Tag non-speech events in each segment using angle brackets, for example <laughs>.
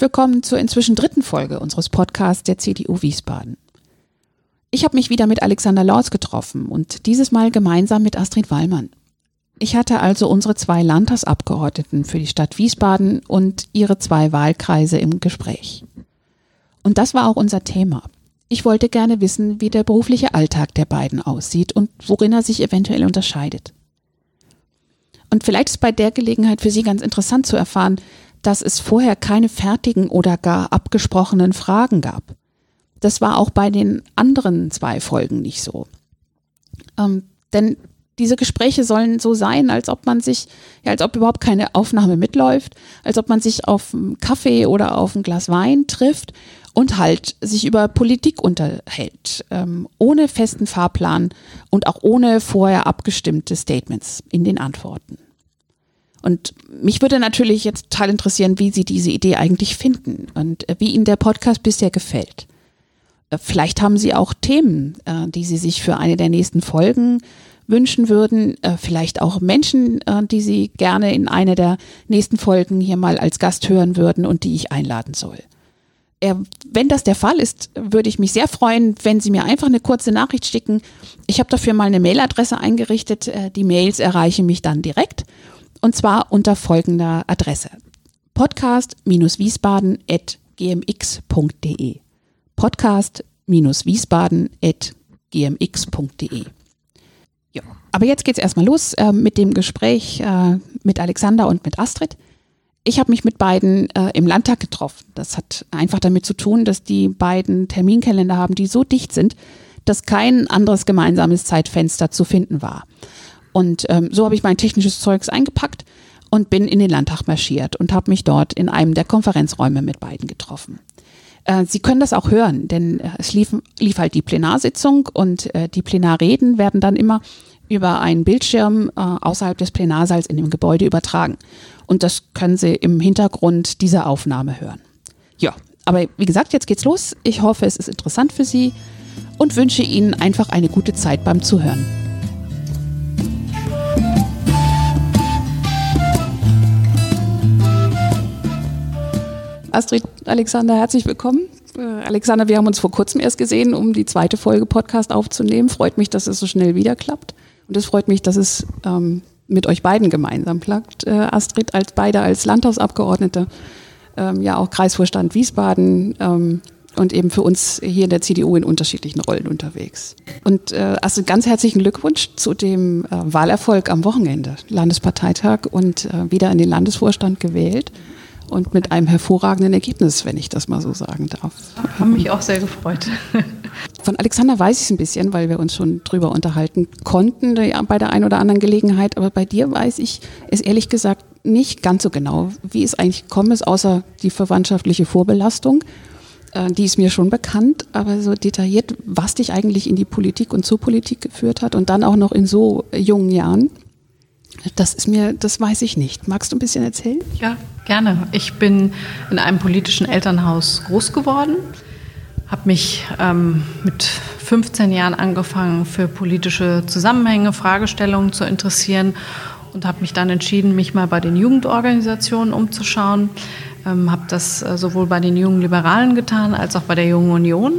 Willkommen zur inzwischen dritten Folge unseres Podcasts der CDU Wiesbaden. Ich habe mich wieder mit Alexander Lautz getroffen und dieses Mal gemeinsam mit Astrid Wallmann. Ich hatte also unsere zwei Landtagsabgeordneten für die Stadt Wiesbaden und ihre zwei Wahlkreise im Gespräch. Und das war auch unser Thema. Ich wollte gerne wissen, wie der berufliche Alltag der beiden aussieht und worin er sich eventuell unterscheidet. Und vielleicht ist bei der Gelegenheit für Sie ganz interessant zu erfahren, dass es vorher keine fertigen oder gar abgesprochenen Fragen gab. Das war auch bei den anderen zwei Folgen nicht so. Ähm, denn diese Gespräche sollen so sein, als ob man sich, ja, als ob überhaupt keine Aufnahme mitläuft, als ob man sich auf einen Kaffee oder auf ein Glas Wein trifft und halt sich über Politik unterhält, ähm, ohne festen Fahrplan und auch ohne vorher abgestimmte Statements in den Antworten. Und mich würde natürlich jetzt total interessieren, wie Sie diese Idee eigentlich finden und äh, wie Ihnen der Podcast bisher gefällt. Äh, vielleicht haben Sie auch Themen, äh, die Sie sich für eine der nächsten Folgen wünschen würden, vielleicht auch Menschen, die Sie gerne in einer der nächsten Folgen hier mal als Gast hören würden und die ich einladen soll. Wenn das der Fall ist, würde ich mich sehr freuen, wenn Sie mir einfach eine kurze Nachricht schicken. Ich habe dafür mal eine Mailadresse eingerichtet. Die Mails erreichen mich dann direkt und zwar unter folgender Adresse. podcast-wiesbaden.gmx.de podcast-wiesbaden.gmx.de ja. Aber jetzt geht's erstmal los äh, mit dem Gespräch äh, mit Alexander und mit Astrid. Ich habe mich mit beiden äh, im Landtag getroffen. Das hat einfach damit zu tun, dass die beiden Terminkalender haben, die so dicht sind, dass kein anderes gemeinsames Zeitfenster zu finden war. Und ähm, so habe ich mein technisches Zeugs eingepackt und bin in den Landtag marschiert und habe mich dort in einem der Konferenzräume mit beiden getroffen. Äh, Sie können das auch hören, denn äh, es lief, lief halt die Plenarsitzung und äh, die Plenarreden werden dann immer über einen Bildschirm außerhalb des Plenarsaals in dem Gebäude übertragen. Und das können Sie im Hintergrund dieser Aufnahme hören. Ja, aber wie gesagt, jetzt geht's los. Ich hoffe, es ist interessant für Sie und wünsche Ihnen einfach eine gute Zeit beim Zuhören. Astrid, Alexander, herzlich willkommen. Äh, Alexander, wir haben uns vor kurzem erst gesehen, um die zweite Folge Podcast aufzunehmen. Freut mich, dass es so schnell wieder klappt. Und es freut mich, dass es ähm, mit euch beiden gemeinsam klappt. Äh, Astrid, als beide als Landtagsabgeordnete, ähm, ja auch Kreisvorstand Wiesbaden ähm, und eben für uns hier in der CDU in unterschiedlichen Rollen unterwegs. Und äh, Astrid, ganz herzlichen Glückwunsch zu dem äh, Wahlerfolg am Wochenende. Landesparteitag und äh, wieder in den Landesvorstand gewählt und mit einem hervorragenden Ergebnis, wenn ich das mal so sagen darf. Haben mich auch sehr gefreut. <laughs> Von Alexander weiß ich es ein bisschen, weil wir uns schon drüber unterhalten konnten bei der einen oder anderen Gelegenheit. Aber bei dir weiß ich es ehrlich gesagt nicht ganz so genau, wie es eigentlich gekommen ist, außer die verwandtschaftliche Vorbelastung. Äh, die ist mir schon bekannt, aber so detailliert, was dich eigentlich in die Politik und zur Politik geführt hat und dann auch noch in so jungen Jahren. Das ist mir, das weiß ich nicht. Magst du ein bisschen erzählen? Ja, gerne. Ich bin in einem politischen Elternhaus groß geworden, habe mich ähm, mit 15 Jahren angefangen, für politische Zusammenhänge, Fragestellungen zu interessieren und habe mich dann entschieden, mich mal bei den Jugendorganisationen umzuschauen. Ähm, habe das äh, sowohl bei den Jungen Liberalen getan als auch bei der Jungen Union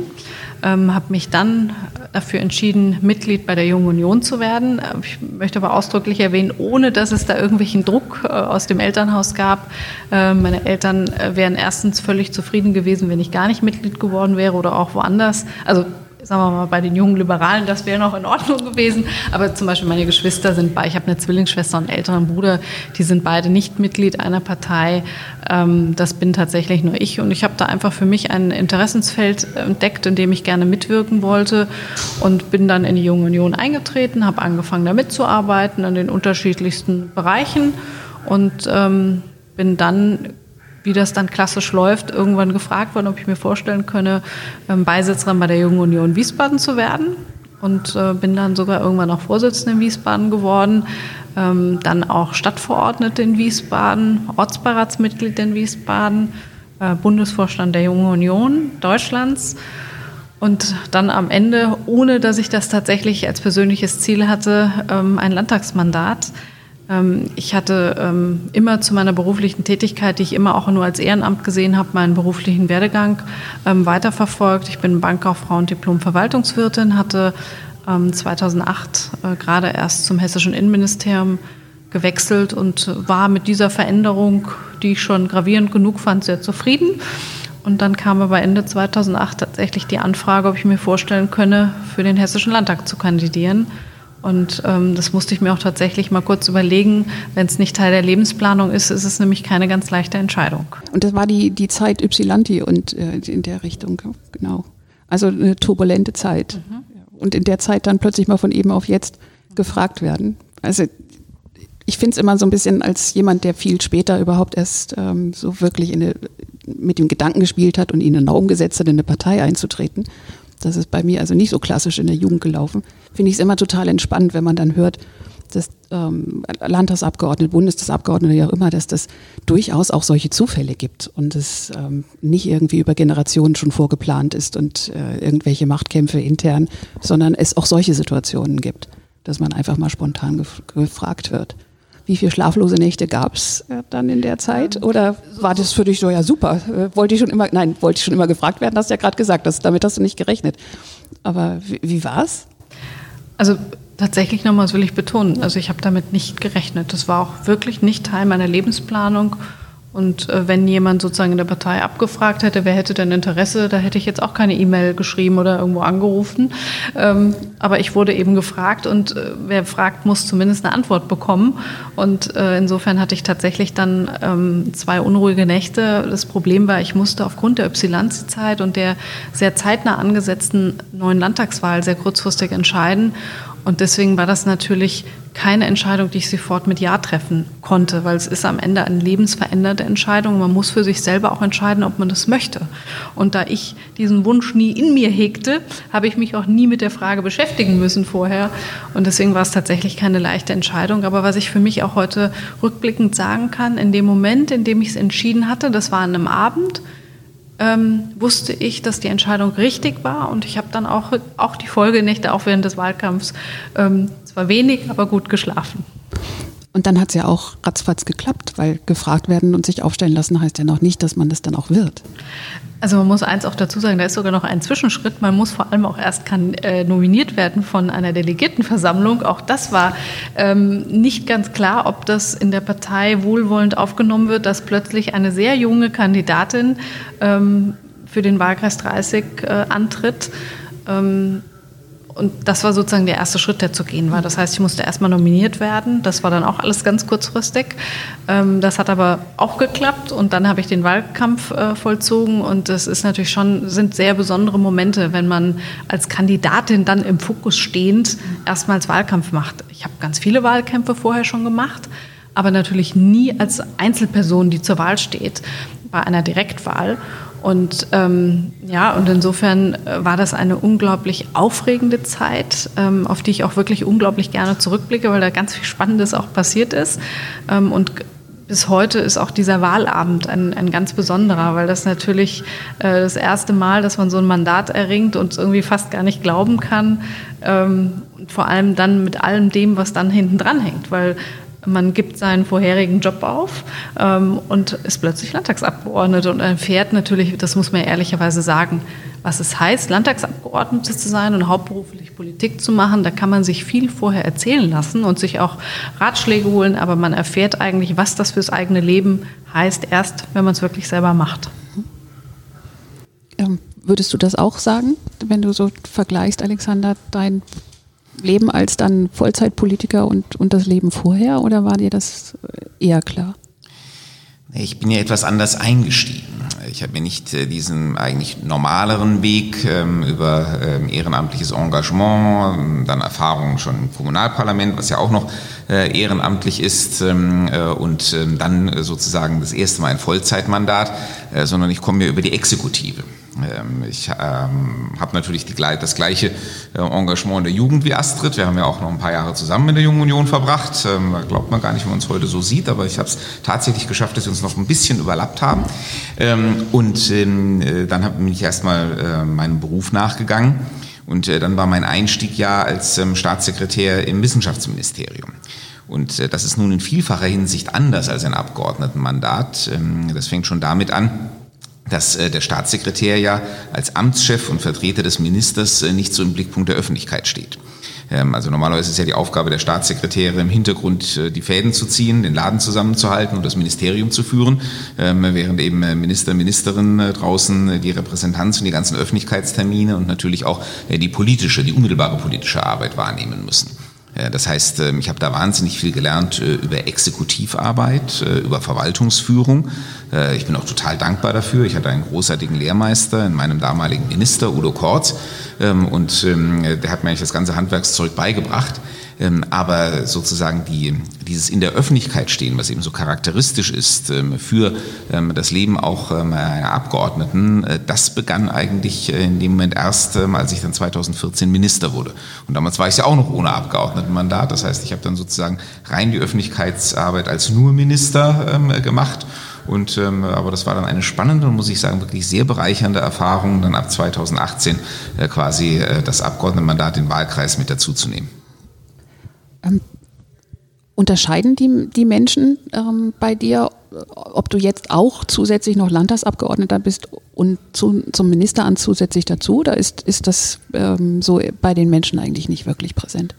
ähm, habe mich dann dafür entschieden, Mitglied bei der Jungen Union zu werden. Äh, ich möchte aber ausdrücklich erwähnen, ohne dass es da irgendwelchen Druck äh, aus dem Elternhaus gab. Äh, meine Eltern äh, wären erstens völlig zufrieden gewesen, wenn ich gar nicht Mitglied geworden wäre oder auch woanders. Also sagen wir mal, bei den jungen Liberalen, das wäre noch in Ordnung gewesen. Aber zum Beispiel meine Geschwister sind bei, ich habe eine Zwillingsschwester und einen älteren Bruder, die sind beide nicht Mitglied einer Partei. Ähm, das bin tatsächlich nur ich. Und ich habe da einfach für mich ein Interessensfeld entdeckt, in dem ich gerne mitwirken wollte und bin dann in die Junge Union eingetreten, habe angefangen, da mitzuarbeiten in den unterschiedlichsten Bereichen und ähm, bin dann wie das dann klassisch läuft, irgendwann gefragt worden, ob ich mir vorstellen könne, ähm, Beisitzerin bei der Jungen Union Wiesbaden zu werden. Und äh, bin dann sogar irgendwann auch Vorsitzende in Wiesbaden geworden. Ähm, dann auch Stadtverordnete in Wiesbaden, Ortsbeiratsmitglied in Wiesbaden, äh, Bundesvorstand der Jungen Union Deutschlands. Und dann am Ende, ohne dass ich das tatsächlich als persönliches Ziel hatte, ähm, ein Landtagsmandat ich hatte ähm, immer zu meiner beruflichen Tätigkeit, die ich immer auch nur als Ehrenamt gesehen habe, meinen beruflichen Werdegang ähm, weiterverfolgt. Ich bin Bankkauffrau und Diplom-Verwaltungswirtin, hatte 2008 äh, gerade erst zum hessischen Innenministerium gewechselt und war mit dieser Veränderung, die ich schon gravierend genug fand, sehr zufrieden. Und dann kam aber Ende 2008 tatsächlich die Anfrage, ob ich mir vorstellen könne, für den Hessischen Landtag zu kandidieren. Und ähm, das musste ich mir auch tatsächlich mal kurz überlegen. Wenn es nicht Teil der Lebensplanung ist, ist es nämlich keine ganz leichte Entscheidung. Und das war die, die Zeit Ypsilanti und äh, in der Richtung, genau. Also eine turbulente Zeit. Mhm. Und in der Zeit dann plötzlich mal von eben auf jetzt gefragt werden. Also ich finde es immer so ein bisschen als jemand, der viel später überhaupt erst ähm, so wirklich eine, mit dem Gedanken gespielt hat und ihn in Raum gesetzt hat, in eine Partei einzutreten das ist bei mir also nicht so klassisch in der Jugend gelaufen. Finde ich es immer total entspannt, wenn man dann hört, dass ähm, Landtagsabgeordnete, Bundestagsabgeordnete, wie auch immer, dass das durchaus auch solche Zufälle gibt und es ähm, nicht irgendwie über Generationen schon vorgeplant ist und äh, irgendwelche Machtkämpfe intern, sondern es auch solche Situationen gibt, dass man einfach mal spontan gef gefragt wird. Wie viele schlaflose Nächte gab es äh, dann in der Zeit? Ähm, Oder war das für dich so, ja super, äh, wollte ich schon immer, nein, wollte ich schon immer gefragt werden, hast du ja gerade gesagt, das, damit hast du nicht gerechnet. Aber wie, wie war es? Also tatsächlich nochmal, das will ich betonen, also ich habe damit nicht gerechnet. Das war auch wirklich nicht Teil meiner Lebensplanung und äh, wenn jemand sozusagen in der Partei abgefragt hätte, wer hätte denn Interesse, da hätte ich jetzt auch keine E-Mail geschrieben oder irgendwo angerufen. Ähm, aber ich wurde eben gefragt und äh, wer fragt, muss zumindest eine Antwort bekommen. Und äh, insofern hatte ich tatsächlich dann ähm, zwei unruhige Nächte. Das Problem war, ich musste aufgrund der Ypsilanti-Zeit und der sehr zeitnah angesetzten neuen Landtagswahl sehr kurzfristig entscheiden. Und deswegen war das natürlich keine Entscheidung, die ich sofort mit Ja treffen konnte, weil es ist am Ende eine lebensverändernde Entscheidung. Man muss für sich selber auch entscheiden, ob man das möchte. Und da ich diesen Wunsch nie in mir hegte, habe ich mich auch nie mit der Frage beschäftigen müssen vorher. Und deswegen war es tatsächlich keine leichte Entscheidung. Aber was ich für mich auch heute rückblickend sagen kann, in dem Moment, in dem ich es entschieden hatte, das war an einem Abend, ähm, wusste ich, dass die Entscheidung richtig war und ich habe dann auch, auch die Folgenächte, auch während des Wahlkampfs, ähm, zwar wenig, aber gut geschlafen. Und dann hat es ja auch ratzfatz geklappt, weil gefragt werden und sich aufstellen lassen heißt ja noch nicht, dass man das dann auch wird. Also man muss eins auch dazu sagen, da ist sogar noch ein Zwischenschritt. Man muss vor allem auch erst kann, äh, nominiert werden von einer Delegiertenversammlung. Auch das war ähm, nicht ganz klar, ob das in der Partei wohlwollend aufgenommen wird, dass plötzlich eine sehr junge Kandidatin ähm, für den Wahlkreis 30 äh, antritt. Ähm, und das war sozusagen der erste Schritt, der zu gehen war. Das heißt, ich musste erstmal nominiert werden. Das war dann auch alles ganz kurzfristig. Ähm, das hat aber auch geklappt und dann habe ich den Wahlkampf äh, vollzogen und das ist natürlich schon, sind sehr besondere Momente, wenn man als Kandidatin dann im Fokus stehend erstmals Wahlkampf macht. Ich habe ganz viele Wahlkämpfe vorher schon gemacht, aber natürlich nie als Einzelperson, die zur Wahl steht, bei einer Direktwahl. Und ähm, ja, und insofern äh, war das eine unglaublich aufregende Zeit, ähm, auf die ich auch wirklich unglaublich gerne zurückblicke, weil da ganz viel Spannendes auch passiert ist. Ähm, und bis heute ist auch dieser Wahlabend ein, ein ganz besonderer, weil das natürlich äh, das erste Mal, dass man so ein Mandat erringt und irgendwie fast gar nicht glauben kann. Ähm, vor allem dann mit allem dem, was dann hinten dran hängt, weil man gibt seinen vorherigen Job auf ähm, und ist plötzlich Landtagsabgeordnete und erfährt natürlich, das muss man ehrlicherweise sagen, was es heißt, Landtagsabgeordnete zu sein und hauptberuflich Politik zu machen. Da kann man sich viel vorher erzählen lassen und sich auch Ratschläge holen, aber man erfährt eigentlich, was das fürs eigene Leben heißt, erst wenn man es wirklich selber macht. Ähm, würdest du das auch sagen, wenn du so vergleichst, Alexander, dein Leben als dann Vollzeitpolitiker und, und das Leben vorher oder war dir das eher klar? Ich bin ja etwas anders eingestiegen. Ich habe mir nicht äh, diesen eigentlich normaleren Weg ähm, über ähm, ehrenamtliches Engagement, dann Erfahrungen schon im Kommunalparlament, was ja auch noch äh, ehrenamtlich ist, ähm, äh, und dann sozusagen das erste Mal ein Vollzeitmandat, sondern ich komme mir über die Exekutive. Ähm, ich ähm, habe natürlich die, das gleiche äh, Engagement in der Jugend wie Astrid. Wir haben ja auch noch ein paar Jahre zusammen in der Jungen Union verbracht. Ähm, da glaubt man gar nicht, wenn man uns heute so sieht, aber ich habe es tatsächlich geschafft, dass wir uns noch ein bisschen überlappt haben. Ähm, und ähm, äh, dann bin ich erstmal äh, meinem Beruf nachgegangen. Und äh, dann war mein Einstieg ja als ähm, Staatssekretär im Wissenschaftsministerium. Und äh, das ist nun in vielfacher Hinsicht anders als ein Abgeordnetenmandat. das fängt schon damit an, dass äh, der Staatssekretär ja als Amtschef und Vertreter des Ministers äh, nicht so im Blickpunkt der Öffentlichkeit steht. Ähm, also normalerweise ist ja die Aufgabe der Staatssekretäre im Hintergrund äh, die Fäden zu ziehen, den Laden zusammenzuhalten und das Ministerium zu führen, ähm, während eben Minister, Ministerinnen draußen die Repräsentanz und die ganzen Öffentlichkeitstermine und natürlich auch die politische, die unmittelbare politische Arbeit wahrnehmen müssen. Das heißt, ähm, ich habe da wahnsinnig viel gelernt äh, über Exekutivarbeit, äh, über Verwaltungsführung. Äh, ich bin auch total dankbar dafür. Ich hatte einen großartigen Lehrmeister in meinem damaligen Minister, Udo Kortz, ähm, und ähm, der hat mir eigentlich das ganze Handwerkszeug beigebracht. Ähm, aber sozusagen die, dieses in der Öffentlichkeit stehen, was eben so charakteristisch ist ähm, für ähm, das Leben auch einer Abgeordneten, äh, das begann eigentlich in dem Moment erst, als ich dann 2014 Minister wurde. Und damals war ich ja auch noch ohne Abgeordnetenmandat. Das heißt, ich habe dann sozusagen rein die Öffentlichkeitsarbeit als nur Minister gemacht. Und, ähm, aber das war dann eine spannende und muss ich sagen wirklich sehr bereichernde Erfahrung, dann ab 2018 äh, quasi äh, das Abgeordnetenmandat in Wahlkreis mit dazuzunehmen. Ähm, unterscheiden die, die Menschen ähm, bei dir, ob du jetzt auch zusätzlich noch Landtagsabgeordneter bist und zu, zum Ministeramt zusätzlich dazu? Oder ist, ist das ähm, so bei den Menschen eigentlich nicht wirklich präsent?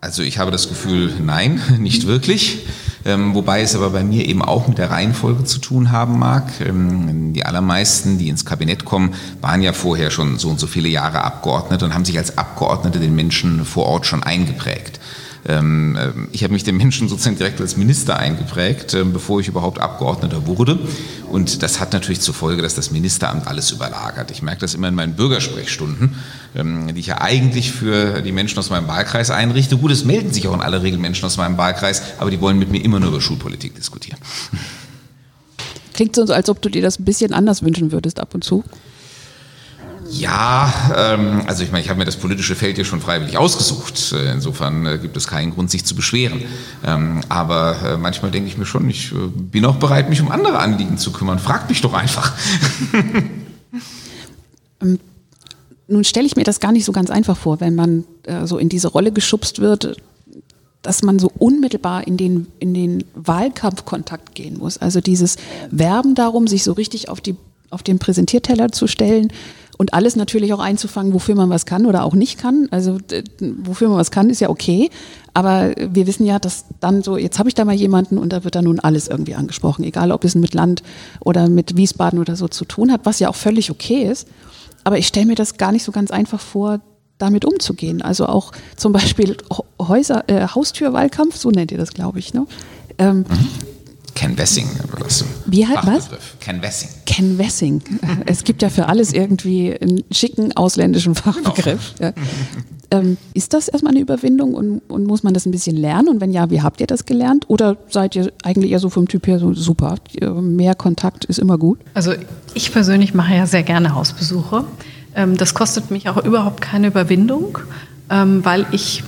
Also ich habe das Gefühl, nein, <laughs> nicht wirklich. Ähm, wobei es aber bei mir eben auch mit der Reihenfolge zu tun haben mag. Ähm, die allermeisten, die ins Kabinett kommen, waren ja vorher schon so und so viele Jahre Abgeordnete und haben sich als Abgeordnete den Menschen vor Ort schon eingeprägt. Ähm, äh, ich habe mich den Menschen sozusagen direkt als Minister eingeprägt, äh, bevor ich überhaupt Abgeordneter wurde. Und das hat natürlich zur Folge, dass das Ministeramt alles überlagert. Ich merke das immer in meinen Bürgersprechstunden, ähm, die ich ja eigentlich für die Menschen aus meinem Wahlkreis einrichte. Gut, es melden sich auch in aller Regel Menschen aus meinem Wahlkreis, aber die wollen mit mir immer nur über Schulpolitik diskutieren. Klingt so, als ob du dir das ein bisschen anders wünschen würdest ab und zu. Ja, ähm, also ich meine, ich habe mir das politische Feld hier schon freiwillig ausgesucht. Äh, insofern äh, gibt es keinen Grund, sich zu beschweren. Ähm, aber äh, manchmal denke ich mir schon, ich bin auch bereit, mich um andere Anliegen zu kümmern. Fragt mich doch einfach. <laughs> ähm, nun stelle ich mir das gar nicht so ganz einfach vor, wenn man äh, so in diese Rolle geschubst wird, dass man so unmittelbar in den, in den Wahlkampfkontakt gehen muss. Also dieses Werben darum, sich so richtig auf, die, auf den Präsentierteller zu stellen und alles natürlich auch einzufangen, wofür man was kann oder auch nicht kann. Also wofür man was kann, ist ja okay. Aber wir wissen ja, dass dann so, jetzt habe ich da mal jemanden und da wird dann nun alles irgendwie angesprochen, egal ob es mit Land oder mit Wiesbaden oder so zu tun hat, was ja auch völlig okay ist. Aber ich stelle mir das gar nicht so ganz einfach vor, damit umzugehen. Also auch zum Beispiel Häuser, äh, Haustürwahlkampf, so nennt ihr das, glaube ich. Ne? Ähm, mhm. Ken Wessing. Das Wie halt was? Ken Wessing. Ken Wessing. Es gibt ja für alles irgendwie einen schicken ausländischen Fachbegriff. Ja. Ähm, ist das erstmal eine Überwindung und, und, muss man das ein bisschen lernen? Und wenn ja, wie habt ihr das gelernt? Oder seid ihr eigentlich eher so vom Typ her so super? Mehr Kontakt ist immer gut? Also ich persönlich mache ja sehr gerne Hausbesuche. Ähm, das kostet mich auch überhaupt keine Überwindung, ähm, weil ich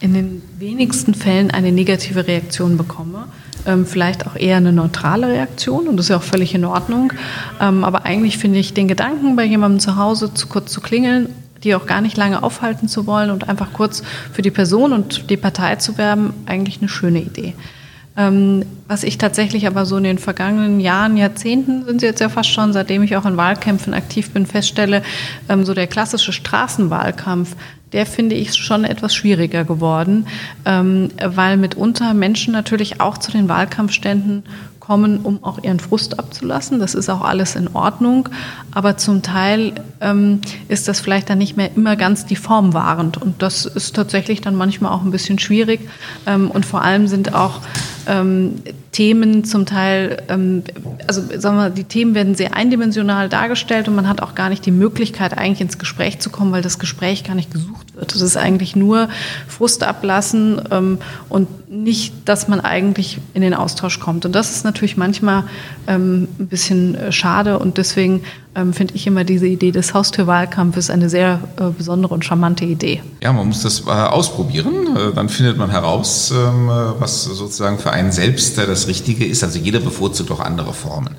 in den wenigsten Fällen eine negative Reaktion bekomme ähm, vielleicht auch eher eine neutrale Reaktion und das ist ja auch völlig in Ordnung. Ähm, aber eigentlich finde ich den Gedanken, bei jemandem zu Hause zu kurz zu klingeln, die auch gar nicht lange aufhalten zu wollen und einfach kurz für die Person und die Partei zu werben, eigentlich eine schöne Idee. Ähm, was ich tatsächlich aber so in den vergangenen Jahren, Jahrzehnten sind sie jetzt ja fast schon, seitdem ich auch in Wahlkämpfen aktiv bin, feststelle, ähm, so der klassische Straßenwahlkampf, der finde ich schon etwas schwieriger geworden, ähm, weil mitunter Menschen natürlich auch zu den Wahlkampfständen kommen, um auch ihren Frust abzulassen. Das ist auch alles in Ordnung. Aber zum Teil ähm, ist das vielleicht dann nicht mehr immer ganz die Form wahrend. Und das ist tatsächlich dann manchmal auch ein bisschen schwierig. Ähm, und vor allem sind auch ähm, Themen zum Teil, ähm, also sagen wir, die Themen werden sehr eindimensional dargestellt und man hat auch gar nicht die Möglichkeit, eigentlich ins Gespräch zu kommen, weil das Gespräch gar nicht gesucht wird. Es ist eigentlich nur Frust ablassen ähm, und nicht, dass man eigentlich in den Austausch kommt. Und das ist natürlich manchmal ähm, ein bisschen äh, schade und deswegen ähm, finde ich immer diese Idee des Haustürwahlkampfes eine sehr äh, besondere und charmante Idee. Ja, man muss das äh, ausprobieren. Äh, dann findet man heraus, ähm, was sozusagen für einen selbst äh, das Richtige ist. Also jeder bevorzugt auch andere Formen.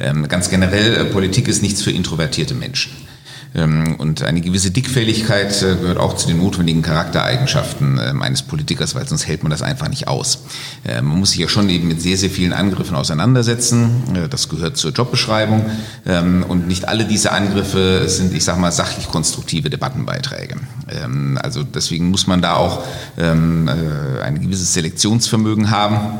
Ähm, ganz generell, äh, Politik ist nichts für introvertierte Menschen. Ähm, und eine gewisse Dickfälligkeit äh, gehört auch zu den notwendigen Charaktereigenschaften ähm, eines Politikers, weil sonst hält man das einfach nicht aus. Ähm, man muss sich ja schon eben mit sehr, sehr vielen Angriffen auseinandersetzen. Äh, das gehört zur Jobbeschreibung. Und nicht alle diese Angriffe sind, ich sage mal, sachlich konstruktive Debattenbeiträge. Also deswegen muss man da auch ein gewisses Selektionsvermögen haben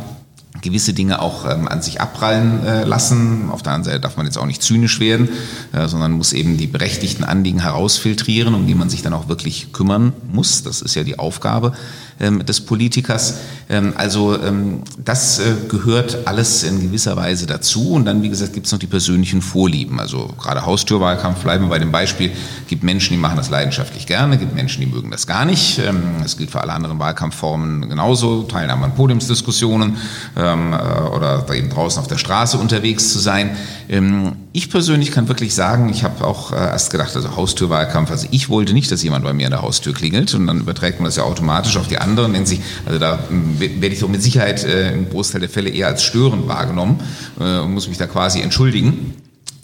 gewisse Dinge auch ähm, an sich abprallen äh, lassen. Auf der anderen Seite darf man jetzt auch nicht zynisch werden, äh, sondern muss eben die berechtigten Anliegen herausfiltrieren, um die man sich dann auch wirklich kümmern muss. Das ist ja die Aufgabe ähm, des Politikers. Ähm, also ähm, das äh, gehört alles in gewisser Weise dazu. Und dann, wie gesagt, gibt es noch die persönlichen Vorlieben. Also gerade Haustürwahlkampf, bleiben wir bei dem Beispiel, gibt Menschen, die machen das leidenschaftlich gerne, gibt Menschen, die mögen das gar nicht. Ähm, das gilt für alle anderen Wahlkampfformen genauso, Teilnahme an Podiumsdiskussionen ähm, äh, oder eben draußen auf der Straße unterwegs zu sein. Ähm, ich persönlich kann wirklich sagen, ich habe auch äh, erst gedacht, also Haustürwahlkampf, also ich wollte nicht, dass jemand bei mir an der Haustür klingelt und dann überträgt man das ja automatisch auf die anderen. Nennt sich, also da hm, werde ich doch mit Sicherheit äh, im Großteil der Fälle eher als störend wahrgenommen äh, und muss mich da quasi entschuldigen.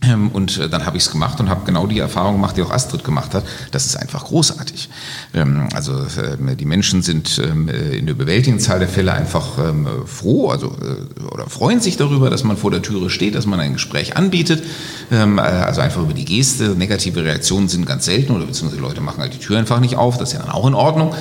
Ähm, und äh, dann habe ich es gemacht und habe genau die Erfahrung gemacht, die auch Astrid gemacht hat. Das ist einfach großartig. Ähm, also äh, die Menschen sind ähm, äh, in der überwältigenden Zahl der Fälle einfach froh, also oder freuen sich darüber, dass man vor der Türe steht, dass man ein Gespräch anbietet. Also einfach über die Geste. Negative Reaktionen sind ganz selten oder beziehungsweise Leute machen halt die Tür einfach nicht auf. Das ist ja dann auch in Ordnung.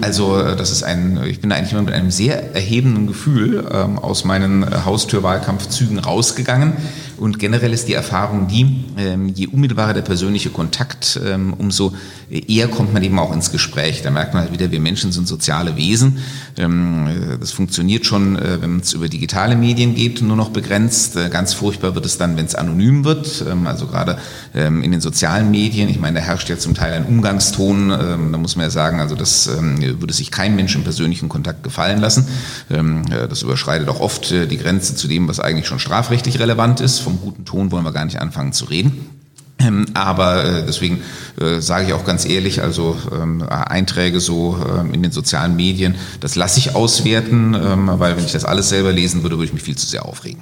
Also das ist ein, ich bin da eigentlich immer mit einem sehr erhebenden Gefühl aus meinen Haustürwahlkampfzügen rausgegangen. Und generell ist die Erfahrung die, ähm, je unmittelbarer der persönliche Kontakt, ähm, umso eher kommt man eben auch ins Gespräch. Da merkt man halt wieder, wir Menschen sind soziale Wesen. Ähm, äh, das funktioniert schon, äh, wenn es über digitale Medien geht, nur noch begrenzt. Äh, ganz furchtbar wird es dann, wenn es anonym wird. Also gerade in den sozialen Medien. Ich meine, da herrscht ja zum Teil ein Umgangston. Da muss man ja sagen, also das würde sich kein Mensch im persönlichen Kontakt gefallen lassen. Das überschreitet auch oft die Grenze zu dem, was eigentlich schon strafrechtlich relevant ist vom guten Ton wollen wir gar nicht anfangen zu reden. Ähm, aber äh, deswegen äh, sage ich auch ganz ehrlich, also ähm, Einträge so ähm, in den sozialen Medien, das lasse ich auswerten, weil wenn ich das alles selber lesen würde, würde ich mich viel zu sehr aufregen.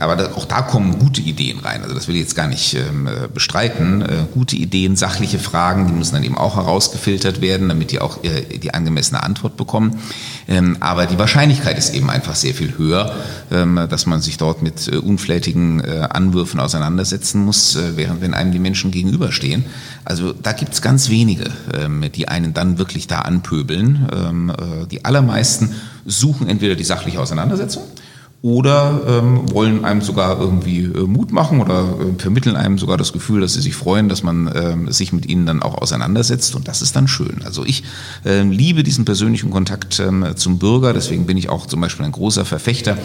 aber auch da kommen gute Ideen rein. Also das will ich jetzt gar nicht äh, bestreiten. gute Ideen, sachliche Fragen, die müssen dann eben auch herausgefiltert werden, damit die auch die angemessene Antwort bekommen. aber die Wahrscheinlichkeit ist eben einfach sehr viel höher, dass man sich dort mit unflätigen Anwürfen auseinandersetzen muss, während wenn einem die Menschen gegenüberstehen. Also da gibt es ganz wenige, ähm, die einen dann wirklich da anpöbeln. Ähm, äh, die allermeisten suchen entweder die sachliche Auseinandersetzung oder ähm, wollen einem sogar irgendwie äh, Mut machen oder äh, vermitteln einem sogar das Gefühl, dass sie sich freuen, dass man sich mit ihnen dann auch auseinandersetzt und das ist dann schön. Also ich liebe diesen persönlichen Kontakt zum Bürger, deswegen bin ich auch zum Beispiel ein großer Verfechter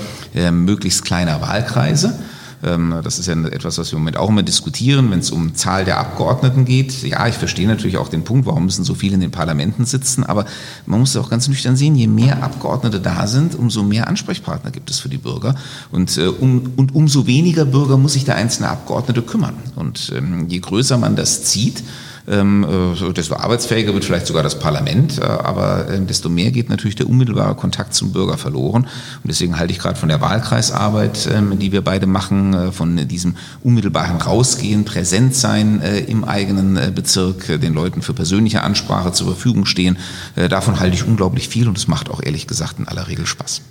möglichst kleiner Wahlkreise. Ähm, das ist ja etwas, was wir im Moment auch immer diskutieren, wenn es um Zahl der Abgeordneten geht. Ja, ich verstehe natürlich auch den Punkt, warum müssen so viele in den Parlamenten sitzen, aber man muss auch ganz nüchtern sehen, je mehr Abgeordnete da sind, umso mehr Ansprechpartner gibt es für die Bürger und, äh, um, und umso weniger Bürger muss sich der einzelne Abgeordnete kümmern. Und ähm, je größer man das zieht, desto arbeitsfähiger wird vielleicht sogar das Parlament, äh, aber äh, desto mehr geht natürlich der unmittelbare Kontakt zum Bürger verloren. Und deswegen halte ich gerade von der Wahlkreisarbeit, ähm, die wir beide machen, von diesem unmittelbaren Rausgehen, präsent sein im eigenen Bezirk, den Leuten für persönliche Ansprache zur Verfügung stehen, davon halte ich unglaublich viel und es macht auch ehrlich gesagt in aller Regel Spaß.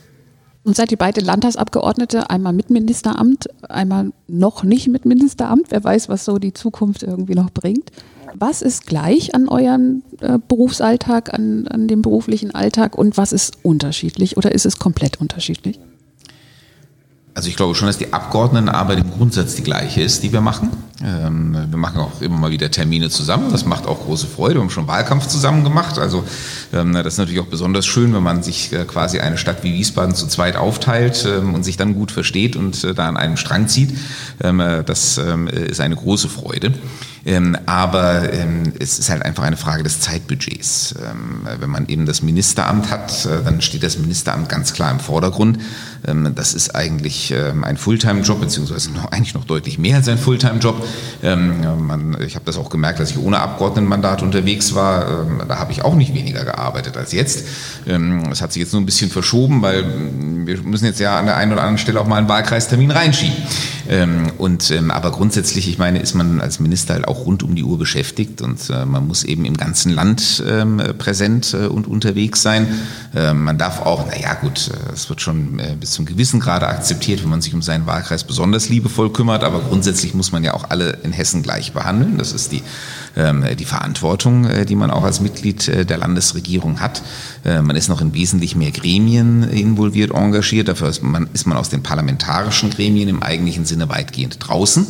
Und seid ihr beide Landtagsabgeordnete, einmal mit Ministeramt, einmal noch nicht mit Ministeramt? Wer weiß, was so die Zukunft irgendwie noch bringt. Was ist gleich an eurem äh, Berufsalltag, an, an dem beruflichen Alltag und was ist unterschiedlich oder ist es komplett unterschiedlich? Also ich glaube schon, dass die Abgeordnetenarbeit im Grundsatz die gleiche ist, die wir machen. Ähm, wir machen auch immer mal wieder Termine zusammen. Das macht auch große Freude. Wir haben schon Wahlkampf zusammen gemacht. Also ähm, das ist natürlich auch besonders schön, wenn man sich äh, quasi eine Stadt wie Wiesbaden zu zweit aufteilt ähm, und sich dann gut versteht und äh, da an einem Strang zieht. Äh, das ist eine große Freude. Aber es ist halt einfach eine Frage des Zeitbudgets. Wenn man eben das Ministeramt hat, dann steht das Ministeramt ganz klar im Vordergrund. Ähm, das ist eigentlich ähm, ein Fulltime-Job, beziehungsweise noch, eigentlich noch deutlich mehr als ein Fulltime-Job. Ähm, ich habe das auch gemerkt, dass ich ohne Abgeordnetenmandat unterwegs war. da habe ich auch nicht weniger gearbeitet als jetzt. Es hat sich jetzt nur ein bisschen verschoben, weil wir müssen jetzt ja an der einen oder anderen Stelle auch mal einen Wahlkreistermin reinschieben. und, aber grundsätzlich, ich meine, ist man als Minister halt auch rund um die Uhr beschäftigt und äh, man muss eben im ganzen Land präsent äh, und unterwegs sein. Man darf auch, naja gut, äh, es wird schon bis zum gewissen Grade akzeptiert, wenn man sich um seinen Wahlkreis besonders liebevoll kümmert, aber grundsätzlich muss man ja auch alle in Hessen gleich behandeln. Das ist die, ähm, die Verantwortung, äh, die man auch als Mitglied der Landesregierung hat. man ist noch in wesentlich mehr Gremien involviert, engagiert. Dafür ist man, ist man aus den parlamentarischen Gremien im eigentlichen Sinne weitgehend draußen.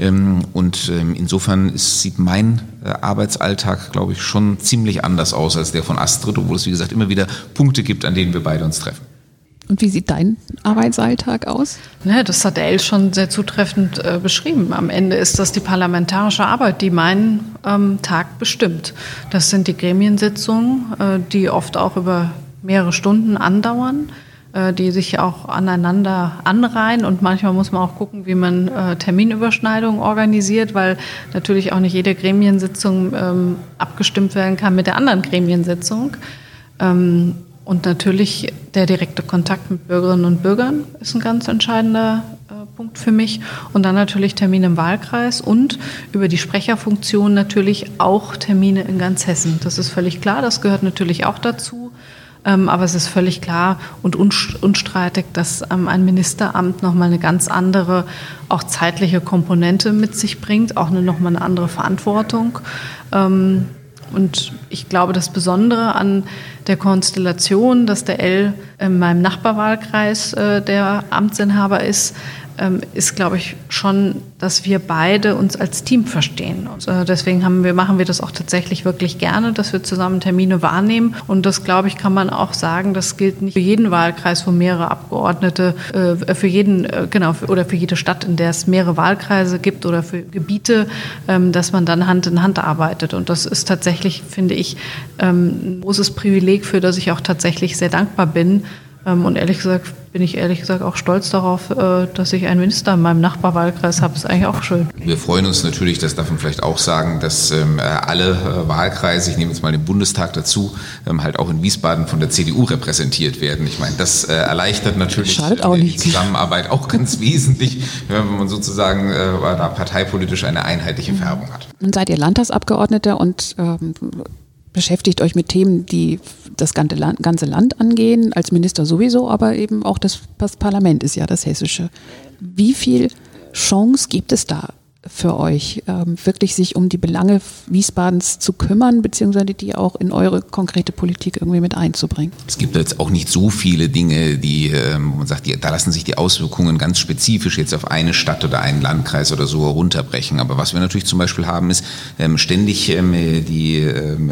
Ähm, und ähm, insofern ist, sieht mein äh, Arbeitsalltag, glaube ich, schon ziemlich anders aus als der von Astrid, obwohl es, wie gesagt, immer wieder Punkte gibt, an denen wir beide uns treffen. Und wie sieht dein Arbeitsalltag aus? Ja, das hat El schon sehr zutreffend äh, beschrieben. Am Ende ist das die parlamentarische Arbeit, die meinen ähm, Tag bestimmt. Das sind die Gremiensitzungen, äh, die oft auch über mehrere Stunden andauern. Äh, die sich auch aneinander anreihen. Und manchmal muss man auch gucken, wie man äh, Terminüberschneidungen organisiert, weil natürlich auch nicht jede Gremiensitzung ähm, abgestimmt werden kann mit der anderen Gremiensitzung. Ähm, und natürlich der direkte Kontakt mit Bürgerinnen und Bürgern ist ein ganz entscheidender äh, Punkt für mich. Und dann natürlich Termine im Wahlkreis und über die Sprecherfunktion natürlich auch Termine in ganz Hessen. Das ist völlig klar, das gehört natürlich auch dazu. Ähm, aber es ist völlig klar und unstreitig, dass ähm, ein Ministeramt nochmal eine ganz andere, auch zeitliche Komponente mit sich bringt, auch nochmal eine andere Verantwortung. Und ich glaube, das Besondere an der Konstellation, dass der L in meinem Nachbarwahlkreis äh, der Amtsinhaber ist, ist, glaube ich, schon, dass wir beide uns als Team verstehen. Und äh, deswegen haben wir, machen wir das auch tatsächlich wirklich gerne, dass wir zusammen Termine wahrnehmen. Und das, glaube ich, kann man auch sagen, das gilt nicht für jeden Wahlkreis, wo mehrere Abgeordnete, äh, für jeden, äh, genau, oder für jede Stadt, in der es mehrere Wahlkreise gibt oder für Gebiete, ähm, dass man dann Hand in Hand arbeitet. Und das ist tatsächlich, finde ich, ähm, ein großes Privileg, für das ich auch tatsächlich sehr dankbar bin, ähm, und ehrlich gesagt bin ich ehrlich gesagt auch stolz darauf, äh, dass ich einen Minister in meinem Nachbarwahlkreis habe. Ist eigentlich auch schön. Wir freuen uns natürlich, das darf man vielleicht auch sagen, dass ähm, äh, alle äh, Wahlkreise, ich nehme jetzt mal den Bundestag dazu, ähm, halt auch in Wiesbaden von der CDU repräsentiert werden. Ich meine, das erleichtert natürlich die Zusammenarbeit auch ganz <laughs> wesentlich, wenn man sozusagen da parteipolitisch eine einheitliche Färbung hat. Nun seid ihr Landtagsabgeordnete und ähm, beschäftigt euch mit Themen, die das ganze Land, angehen, als Minister sowieso, aber eben auch das Parlament ist ja das hessische. Wie viel Chance gibt es da für euch, ähm, wirklich sich um die Belange Wiesbadens zu kümmern, beziehungsweise die auch in eure konkrete Politik irgendwie mit einzubringen? Es gibt jetzt auch nicht so viele Dinge, die, ähm, man sagt, die, da lassen sich die Auswirkungen ganz spezifisch jetzt auf eine Stadt oder einen Landkreis oder so runterbrechen. Aber was wir natürlich zum Beispiel haben, ist ähm, ständig ähm, die, ähm,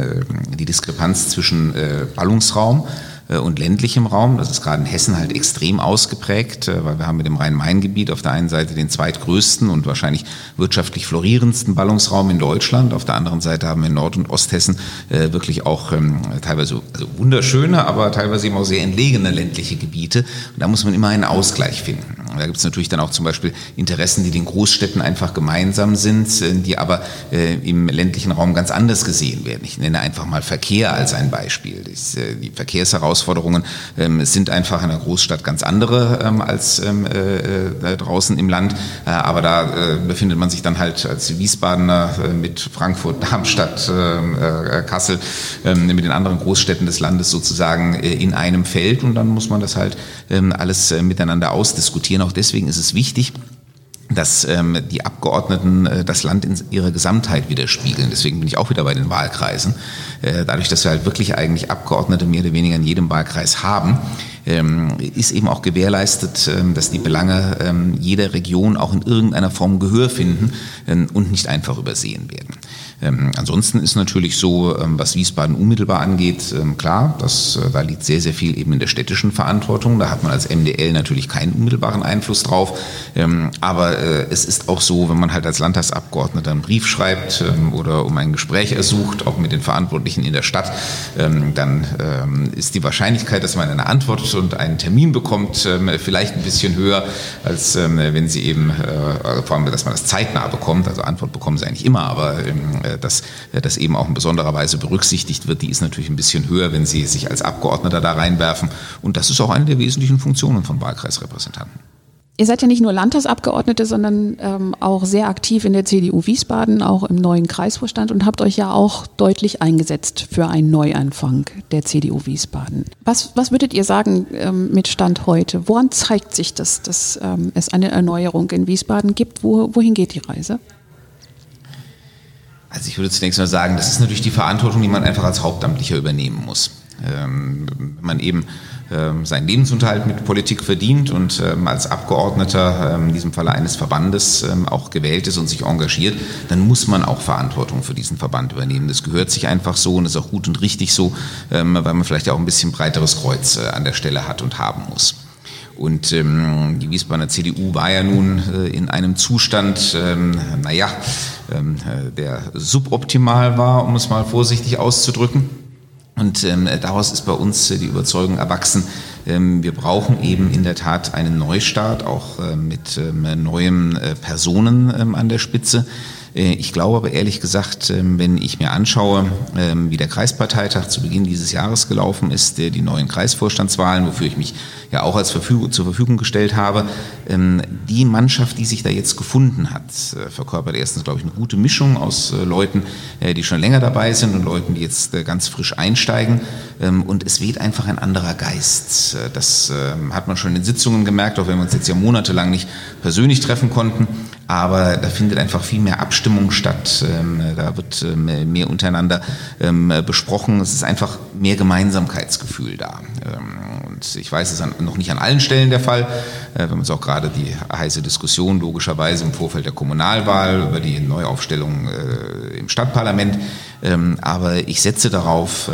die Diskrepanz zwischen äh, Ballungsraum äh, und ländlichem Raum. Das ist gerade in Hessen halt extrem ausgeprägt, äh, weil wir haben mit dem Rhein-Main-Gebiet auf der einen Seite den zweitgrößten und wahrscheinlich wirtschaftlich florierendsten Ballungsraum in Deutschland. Auf der anderen Seite haben wir in Nord- und Osthessen äh, wirklich auch ähm, teilweise also wunderschöne, aber teilweise eben auch sehr entlegene ländliche Gebiete. Und da muss man immer einen Ausgleich finden. Da gibt es natürlich dann auch zum Beispiel Interessen, die den Großstädten einfach gemeinsam sind, die aber im ländlichen Raum ganz anders gesehen werden. Ich nenne einfach mal Verkehr als ein Beispiel. Die Verkehrsherausforderungen Herausforderungen ähm, sind einfach in der Großstadt ganz andere ähm, als ähm, äh, äh, draußen im Land. Äh, aber da äh, befindet man sich dann halt als Wiesbadener äh, mit Frankfurt, <laughs> Darmstadt, äh, Kassel, ähm, mit den anderen Großstädten des Landes sozusagen in einem Feld und dann muss man das halt ähm, alles miteinander ausdiskutieren. Auch deswegen ist es wichtig, dass ähm, die Abgeordneten äh, das Land in ihrer Gesamtheit widerspiegeln. Deswegen bin ich auch wieder bei den Wahlkreisen. Äh, dadurch, dass wir halt wirklich eigentlich Abgeordnete mehr oder weniger in jedem Wahlkreis haben, ähm, ist eben auch gewährleistet, ähm, dass die Belange ähm, jeder Region auch in irgendeiner Form Gehör finden ähm, und nicht einfach übersehen werden. Ähm, ansonsten ist natürlich so, ähm, was Wiesbaden unmittelbar angeht, ähm, klar, das, äh, da liegt sehr, sehr viel eben in der städtischen Verantwortung. Da hat man als MDL natürlich keinen unmittelbaren Einfluss drauf. Ähm, aber äh, es ist auch so, wenn man halt als Landtagsabgeordneter einen Brief schreibt oder um ein Gespräch ersucht, auch mit den Verantwortlichen in der Stadt, dann ist die Wahrscheinlichkeit, dass man eine Antwort und einen Termin bekommt, vielleicht ein bisschen höher, als wenn sie eben, äh, vor allem, dass man das zeitnah bekommt. Also Antwort bekommen sie eigentlich immer, aber dass das eben auch in besonderer Weise berücksichtigt wird, die ist natürlich ein bisschen höher, wenn Sie sich als Abgeordneter da reinwerfen. Und das ist auch eine der wesentlichen Funktionen von Wahlkreisrepräsentanten. Ihr seid ja nicht nur Landtagsabgeordnete, sondern ähm, auch sehr aktiv in der CDU Wiesbaden, auch im neuen Kreisvorstand und habt euch ja auch deutlich eingesetzt für einen Neuanfang der CDU Wiesbaden. Was, was würdet ihr sagen ähm, mit Stand heute? Woran zeigt sich das, dass ähm, es eine Erneuerung in Wiesbaden gibt? Wo, wohin geht die Reise? Also ich würde zunächst mal sagen, das ist natürlich die Verantwortung, die man einfach als Hauptamtlicher übernehmen muss. Ähm, wenn man eben ähm, seinen Lebensunterhalt mit Politik verdient und ähm, als Abgeordneter, ähm, in diesem Falle eines Verbandes, ähm, auch gewählt ist und sich engagiert, dann muss man auch Verantwortung für diesen Verband übernehmen. Das gehört sich einfach so und ist auch gut und richtig so, ähm, weil man vielleicht auch ein bisschen breiteres Kreuz äh, an der Stelle hat und haben muss. Und ähm, die Wiesbadener CDU war ja nun äh, in einem Zustand, ähm, naja, ähm, äh, der suboptimal war, um es mal vorsichtig auszudrücken. Und ähm, daraus ist bei uns äh, die Überzeugung erwachsen, ähm, wir brauchen eben in der Tat einen Neustart, auch äh, mit ähm, neuen äh, Personen ähm, an der Spitze. Äh, ich glaube aber ehrlich gesagt, ähm, wenn ich mir anschaue, ähm, wie der Kreisparteitag zu Beginn dieses Jahres gelaufen ist, die neuen Kreisvorstandswahlen, wofür ich mich ja auch als Verfügung, zur Verfügung gestellt habe, ähm, die Mannschaft, die sich da jetzt gefunden hat, äh, verkörpert erstens, glaube ich, eine gute Mischung aus äh, Leuten, die schon länger dabei sind und Leuten, die jetzt ganz frisch einsteigen. Und es weht einfach ein anderer Geist. Das hat man schon in den Sitzungen gemerkt, auch wenn wir uns jetzt ja monatelang nicht persönlich treffen konnten aber da findet einfach viel mehr Abstimmung statt. Ähm, da wird ähm, mehr untereinander ähm, besprochen. Es ist einfach mehr Gemeinsamkeitsgefühl da. Und ich weiß, es ist noch nicht an allen Stellen der Fall. Äh, wir haben uns auch gerade die heiße Diskussion logischerweise im Vorfeld der Kommunalwahl über die Neuaufstellung äh, im Stadtparlament. Aber ich setze darauf,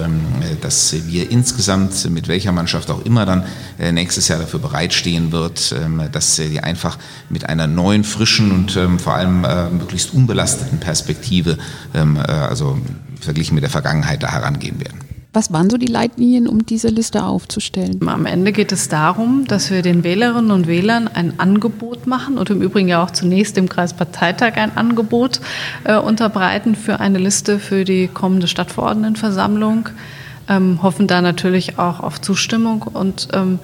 dass wir insgesamt mit welcher Mannschaft auch immer dann äh, nächstes Jahr dafür bereitstehen wird, dass sie einfach mit einer neuen, frischen und ähm, vor allem möglichst unbelasteten Perspektive, ähm, also verglichen mit der Vergangenheit, da herangehen werden. Was waren so die Leitlinien, um diese Liste aufzustellen? Am Ende geht es darum, dass wir den Wählerinnen und Wählern ein Angebot machen und im Übrigen ja auch zunächst dem Kreisparteitag ein Angebot äh, unterbreiten für eine Liste für die kommende Stadtverordnetenversammlung. Ähm, hoffen da natürlich auch auf Zustimmung und ähm,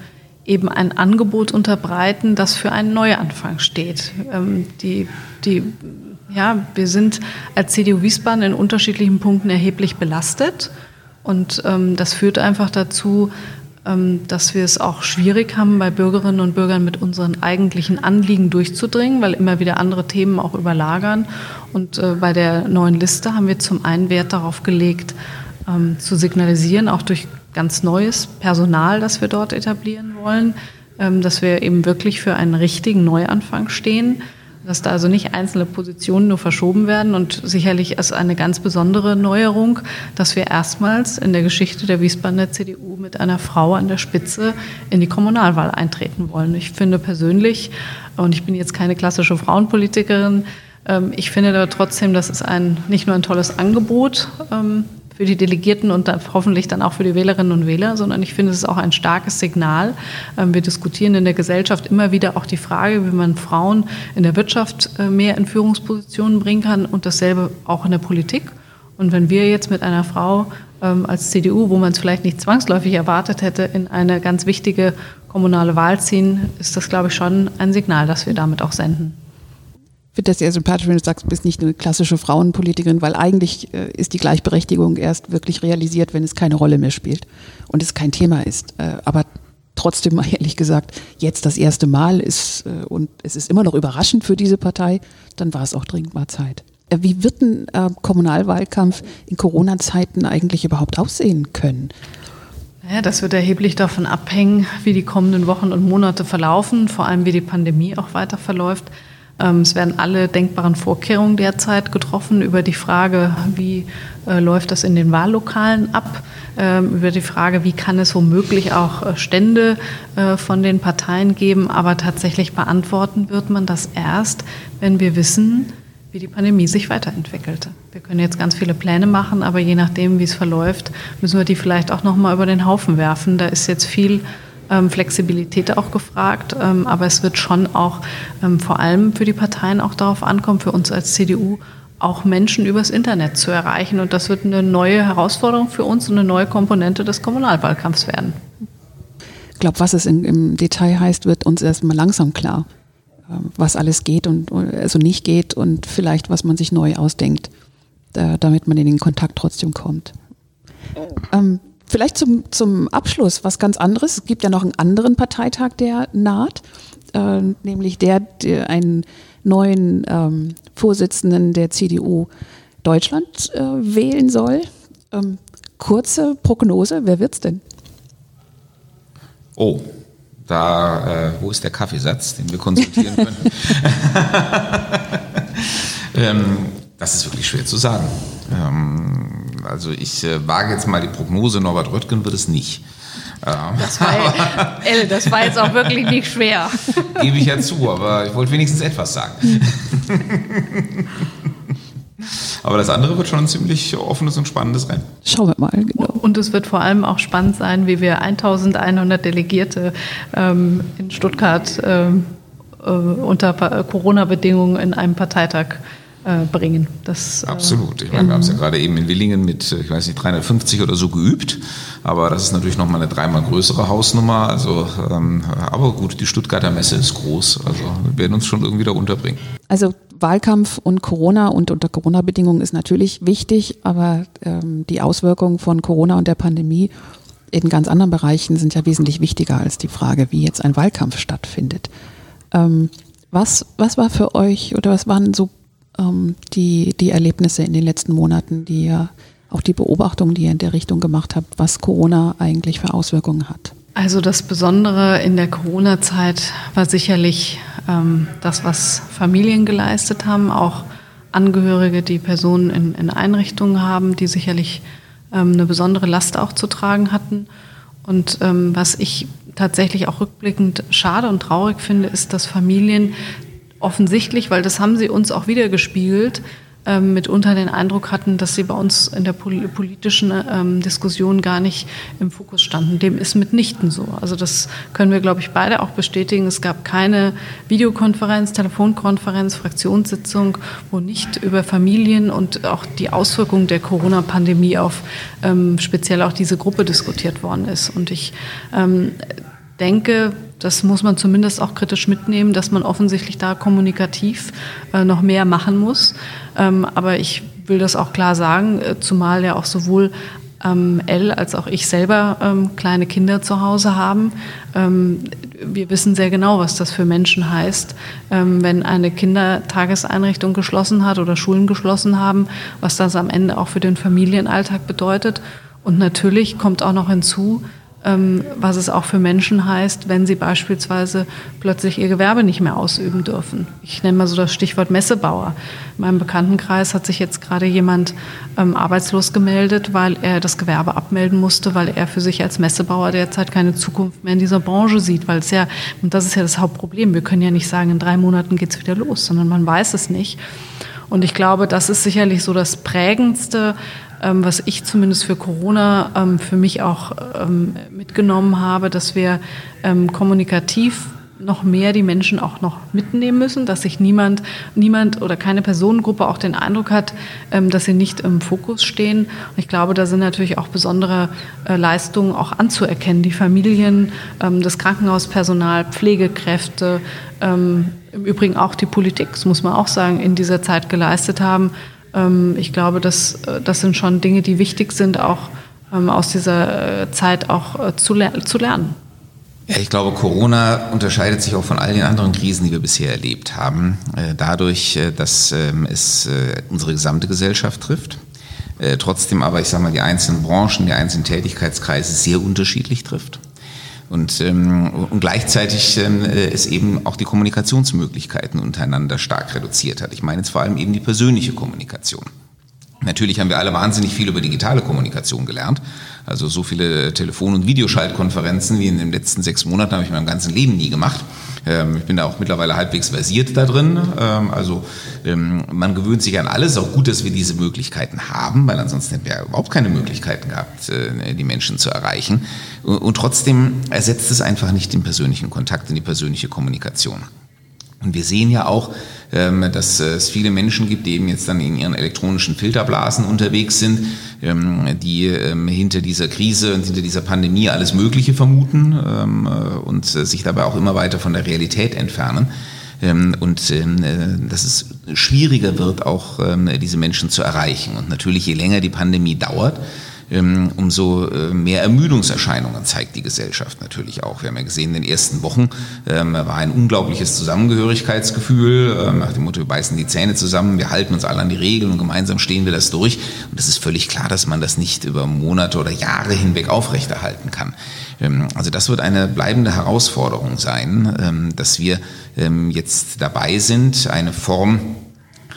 eben ein Angebot unterbreiten, das für einen Neuanfang steht. Ähm, die, die, ja, wir sind als CDU Wiesbaden in unterschiedlichen Punkten erheblich belastet und ähm, das führt einfach dazu, ähm, dass wir es auch schwierig haben, bei Bürgerinnen und Bürgern mit unseren eigentlichen Anliegen durchzudringen, weil immer wieder andere Themen auch überlagern. Und äh, bei der neuen Liste haben wir zum einen Wert darauf gelegt, ähm, zu signalisieren, auch durch ganz neues Personal, das wir dort etablieren wollen, ähm, dass wir eben wirklich für einen richtigen Neuanfang stehen, dass da also nicht einzelne Positionen nur verschoben werden und sicherlich ist eine ganz besondere Neuerung, dass wir erstmals in der Geschichte der Wiesbadener CDU mit einer Frau an der Spitze in die Kommunalwahl eintreten wollen. Ich finde persönlich, und ich bin jetzt keine klassische Frauenpolitikerin, ähm, ich finde aber trotzdem, das ist ein, nicht nur ein tolles Angebot, ähm, für die Delegierten und hoffentlich dann auch für die Wählerinnen und Wähler, sondern ich finde es ist auch ein starkes Signal. Ähm, wir diskutieren in der Gesellschaft immer wieder auch die Frage, wie man Frauen in der Wirtschaft äh, mehr in Führungspositionen bringen kann und dasselbe auch in der Politik. Und wenn wir jetzt mit einer Frau ähm, als CDU, wo man es vielleicht nicht zwangsläufig erwartet hätte, in eine ganz wichtige kommunale Wahl ziehen, ist das, glaube ich, schon ein Signal, das wir damit auch senden finde das sehr sympathisch, wenn du sagst, du bist nicht eine klassische Frauenpolitikerin, weil eigentlich äh, ist die Gleichberechtigung erst wirklich realisiert, wenn es keine Rolle mehr spielt und es kein Thema ist. Äh, aber trotzdem mal <laughs> ehrlich gesagt, jetzt das erste Mal ist äh, und es ist immer noch überraschend für diese Partei, dann war es auch dringend mal Zeit. Äh, wie wird ein äh, Kommunalwahlkampf in Corona-Zeiten eigentlich überhaupt aussehen können? Naja, das wird erheblich davon abhängen, wie die kommenden Wochen und Monate verlaufen, vor allem wie die Pandemie auch weiter verläuft. Ähm, es werden alle denkbaren Vorkehrungen derzeit getroffen über die Frage, wie äh, läuft das in den Wahllokalen ab, ähm, über die Frage, wie kann es womöglich auch äh, Stände äh, von den Parteien geben. Aber tatsächlich beantworten wird man das erst, wenn wir wissen, wie die Pandemie sich weiterentwickelte. Wir können jetzt ganz viele Pläne machen, aber je nachdem, wie es verläuft, müssen wir die vielleicht auch noch mal über den Haufen werfen. Da ist jetzt viel ähm, Flexibilität auch gefragt. Ähm, aber es wird schon auch ähm, vor allem für die Parteien auch darauf ankommen, für uns als CDU auch Menschen übers Internet zu erreichen. Und das wird eine neue Herausforderung für uns und eine neue Komponente des Kommunalwahlkampfs werden. Ich glaube, was es in, im Detail heißt, wird uns erstmal langsam klar, was alles geht und also nicht geht und vielleicht, was man sich neu ausdenkt, damit man in den Kontakt trotzdem kommt. Ähm, Vielleicht zum, zum Abschluss was ganz anderes. Es gibt ja noch einen anderen Parteitag, der naht, äh, nämlich der, der einen neuen ähm, Vorsitzenden der CDU Deutschland äh, wählen soll. Ähm, kurze Prognose, wer wird's denn? Oh, da, äh, wo ist der Kaffeesatz, den wir konsultieren können? <laughs> <laughs> ähm, das ist wirklich schwer zu sagen. Ähm, also ich äh, wage jetzt mal die Prognose, Norbert Röttgen wird es nicht. Das war, <laughs> El, das war jetzt auch wirklich nicht schwer. Gebe ich ja zu, aber ich wollte wenigstens etwas sagen. <laughs> Aber das andere wird schon ein ziemlich offenes und spannendes Rennen. Schauen wir mal. Genau. Und es wird vor allem auch spannend sein, wie wir 1100 Delegierte ähm, in Stuttgart ähm, äh, unter Corona-Bedingungen in einem Parteitag äh, bringen. Das, äh, Absolut. Ich meine, wir haben es ja gerade eben in Willingen mit, ich weiß nicht, 350 oder so geübt, aber das ist natürlich nochmal eine dreimal größere Hausnummer. Also, ähm, aber gut, die Stuttgarter Messe ist groß, also wir werden uns schon irgendwie da unterbringen. Also Wahlkampf und Corona und unter Corona-Bedingungen ist natürlich wichtig, aber ähm, die Auswirkungen von Corona und der Pandemie in ganz anderen Bereichen sind ja wesentlich wichtiger als die Frage, wie jetzt ein Wahlkampf stattfindet. Ähm, was, was war für euch oder was waren so ähm, die, die Erlebnisse in den letzten Monaten, die ihr, auch die Beobachtungen, die ihr in der Richtung gemacht habt, was Corona eigentlich für Auswirkungen hat? Also das Besondere in der Corona-Zeit war sicherlich ähm, das, was Familien geleistet haben, auch Angehörige, die Personen in, in Einrichtungen haben, die sicherlich ähm, eine besondere Last auch zu tragen hatten. Und ähm, was ich tatsächlich auch rückblickend schade und traurig finde, ist, dass Familien offensichtlich, weil das haben sie uns auch wieder gespiegelt, ähm, mitunter den Eindruck hatten, dass sie bei uns in der politischen ähm, Diskussion gar nicht im Fokus standen. Dem ist mitnichten so. Also das können wir, glaube ich, beide auch bestätigen. Es gab keine Videokonferenz, Telefonkonferenz, Fraktionssitzung, wo nicht über Familien und auch die Auswirkungen der Corona-Pandemie auf ähm, speziell auch diese Gruppe diskutiert worden ist. Und ich ähm, denke, das muss man zumindest auch kritisch mitnehmen, dass man offensichtlich da kommunikativ äh, noch mehr machen muss. Ähm, aber ich will das auch klar sagen, äh, zumal ja auch sowohl ähm, Elle als auch ich selber ähm, kleine Kinder zu Hause haben. Ähm, wir wissen sehr genau, was das für Menschen heißt, ähm, wenn eine Kindertageseinrichtung geschlossen hat oder Schulen geschlossen haben, was das am Ende auch für den Familienalltag bedeutet. Und natürlich kommt auch noch hinzu, ähm, was es auch für Menschen heißt, wenn sie beispielsweise plötzlich ihr Gewerbe nicht mehr ausüben dürfen. Ich nenne mal so das Stichwort Messebauer. In meinem Bekanntenkreis hat sich jetzt gerade jemand ähm, arbeitslos gemeldet, weil er das Gewerbe abmelden musste, weil er für sich als Messebauer derzeit keine Zukunft mehr in dieser Branche sieht, weil es ja, und das ist ja das Hauptproblem, wir können ja nicht sagen, in drei Monaten geht es wieder los, sondern man weiß es nicht. Und ich glaube, das ist sicherlich so das Prägendste, ähm, was ich zumindest für Corona ähm, für mich auch ähm, mitgenommen habe, dass wir kommunikativ noch mehr die Menschen auch noch mitnehmen müssen, dass sich niemand, niemand oder keine Personengruppe auch den Eindruck hat, dass sie nicht im Fokus stehen. Und ich glaube, da sind natürlich auch besondere äh, Leistungen auch anzuerkennen. Die Familien, das Krankenhauspersonal, Pflegekräfte, im Übrigen auch die Politik, das muss man auch sagen, in dieser Zeit geleistet haben. Ähm, ich glaube, das, äh, das sind schon Dinge, die wichtig sind, auch ähm, aus dieser äh, Zeit auch äh, zu, zu lernen. Ich glaube, Corona unterscheidet sich auch von all den anderen Krisen, die wir bisher erlebt haben, dadurch, dass ähm, es unsere gesamte Gesellschaft trifft trotzdem aber, ich sage mal, die einzelnen Branchen, die einzelnen Tätigkeitskreise sehr unterschiedlich trifft. Und, ähm, und gleichzeitig ähm, es eben auch die Kommunikationsmöglichkeiten untereinander stark reduziert hat. Ich meine jetzt vor allem eben die persönliche Kommunikation. Natürlich haben wir alle wahnsinnig viel über digitale Kommunikation gelernt. Also so viele Telefon- und Videoschaltkonferenzen wie in den letzten sechs Monaten habe ich in meinem ganzen Leben nie gemacht. Ähm, ich bin da auch mittlerweile halbwegs versiert da drin. Ähm, also ähm, man gewöhnt sich an alles. Auch gut, dass wir diese Möglichkeiten haben, weil ansonsten hätten wir überhaupt keine Möglichkeiten gehabt, äh, die Menschen zu erreichen. Und trotzdem ersetzt es einfach nicht den persönlichen Kontakt in die persönliche Kommunikation. Und wir sehen ja auch, ähm, dass es viele Menschen gibt, die eben jetzt dann in ihren elektronischen Filterblasen unterwegs sind, die ähm, hinter dieser Krise und hinter dieser Pandemie alles Mögliche vermuten äh, und sich dabei auch immer weiter von der Realität entfernen. Und äh, dass es schwieriger wird, auch diese Menschen zu erreichen. Und natürlich, je länger die Pandemie dauert, ähm, umso äh, mehr Ermüdungserscheinungen zeigt die Gesellschaft natürlich auch. Wir haben ja gesehen, in den ersten Wochen ähm, war ein unglaubliches Zusammengehörigkeitsgefühl, ähm, nach dem Motto, wir beißen die Zähne zusammen, wir halten uns alle an die Regeln und gemeinsam stehen wir das durch. Und es ist völlig klar, dass man das nicht über Monate oder Jahre hinweg aufrechterhalten kann. Also das wird eine bleibende Herausforderung sein, dass wir jetzt dabei sind, eine Form,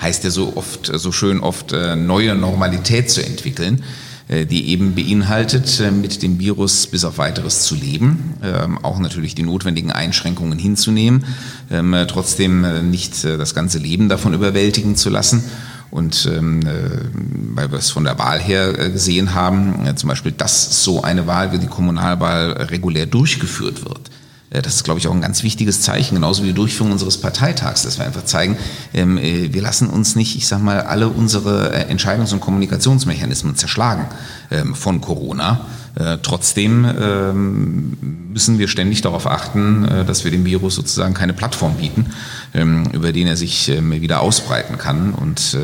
heißt ja so oft, so schön oft, äh, neue Normalität zu entwickeln die eben beinhaltet, äh, mit dem Virus bis auf weiteres zu leben, ähm, auch natürlich die notwendigen Einschränkungen hinzunehmen, ähm, trotzdem nicht das ganze Leben davon überwältigen zu lassen. Und ähm, weil wir es von der Wahl her gesehen haben, zum Beispiel, dass so eine Wahl wie die Kommunalwahl regulär durchgeführt wird äh, das ist, glaube ich, auch ein ganz wichtiges Zeichen, genauso wie die Durchführung unseres Parteitags, dass wir einfach zeigen, ähm, äh, wir lassen uns nicht, ich sage mal, alle unsere äh, Entscheidungs- und Kommunikationsmechanismen zerschlagen ähm, von Corona. Trotzdem ähm, müssen wir ständig darauf achten, dass wir dem Virus sozusagen keine Plattform bieten, über den er sich wieder ausbreiten kann. Und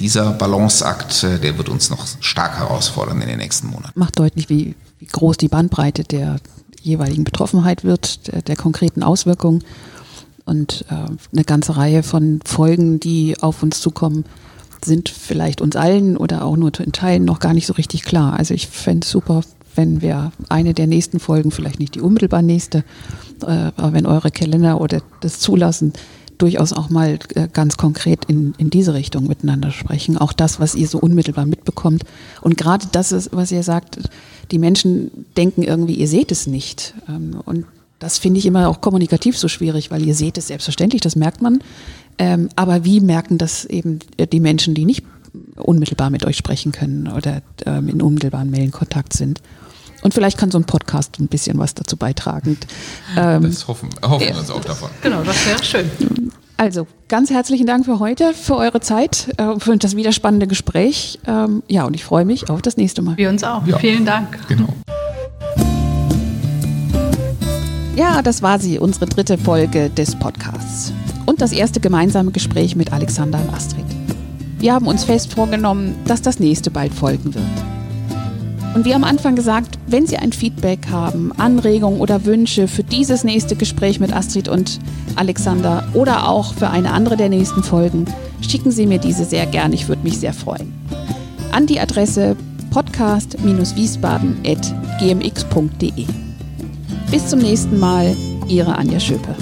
dieser Balanceakt, der wird uns noch stark herausfordern in den nächsten Monaten. Macht deutlich, wie groß die Bandbreite der jeweiligen Betroffenheit wird, der, der konkreten Auswirkungen und äh, eine ganze Reihe von Folgen, die auf uns zukommen, sind vielleicht uns allen oder auch nur in Teilen noch gar nicht so richtig klar. Also ich fände es super, wenn wir eine der nächsten Folgen, vielleicht nicht die unmittelbar nächste, äh, aber wenn eure Kalender oder das zulassen, durchaus auch mal äh, ganz konkret in, in diese Richtung miteinander sprechen. Auch das, was ihr so unmittelbar mitbekommt. Und gerade das ist, was ihr sagt, die Menschen denken irgendwie, ihr seht es nicht. Ähm, und das finde ich immer auch kommunikativ so schwierig, weil ihr seht es selbstverständlich, das merkt man. Ähm, aber wie merken das eben die Menschen, die nicht unmittelbar mit euch sprechen können oder ähm, in unmittelbaren Mailkontakt sind? Und vielleicht kann so ein Podcast ein bisschen was dazu beitragen. das hoffen, hoffen wir uns auch davon. Genau, das wäre schön. Also ganz herzlichen Dank für heute, für eure Zeit, äh, für das wieder spannende Gespräch. Ähm, ja, und ich freue mich auf das nächste Mal. Wir uns auch. Ja. Vielen Dank. Genau. Ja, das war sie, unsere dritte Folge des Podcasts. Und das erste gemeinsame Gespräch mit Alexander und Astrid. Wir haben uns fest vorgenommen, dass das nächste bald folgen wird. Und wie am Anfang gesagt, wenn Sie ein Feedback haben, Anregungen oder Wünsche für dieses nächste Gespräch mit Astrid und Alexander oder auch für eine andere der nächsten Folgen, schicken Sie mir diese sehr gern. Ich würde mich sehr freuen. An die Adresse podcast-wiesbaden.gmx.de. Bis zum nächsten Mal, Ihre Anja Schöpe.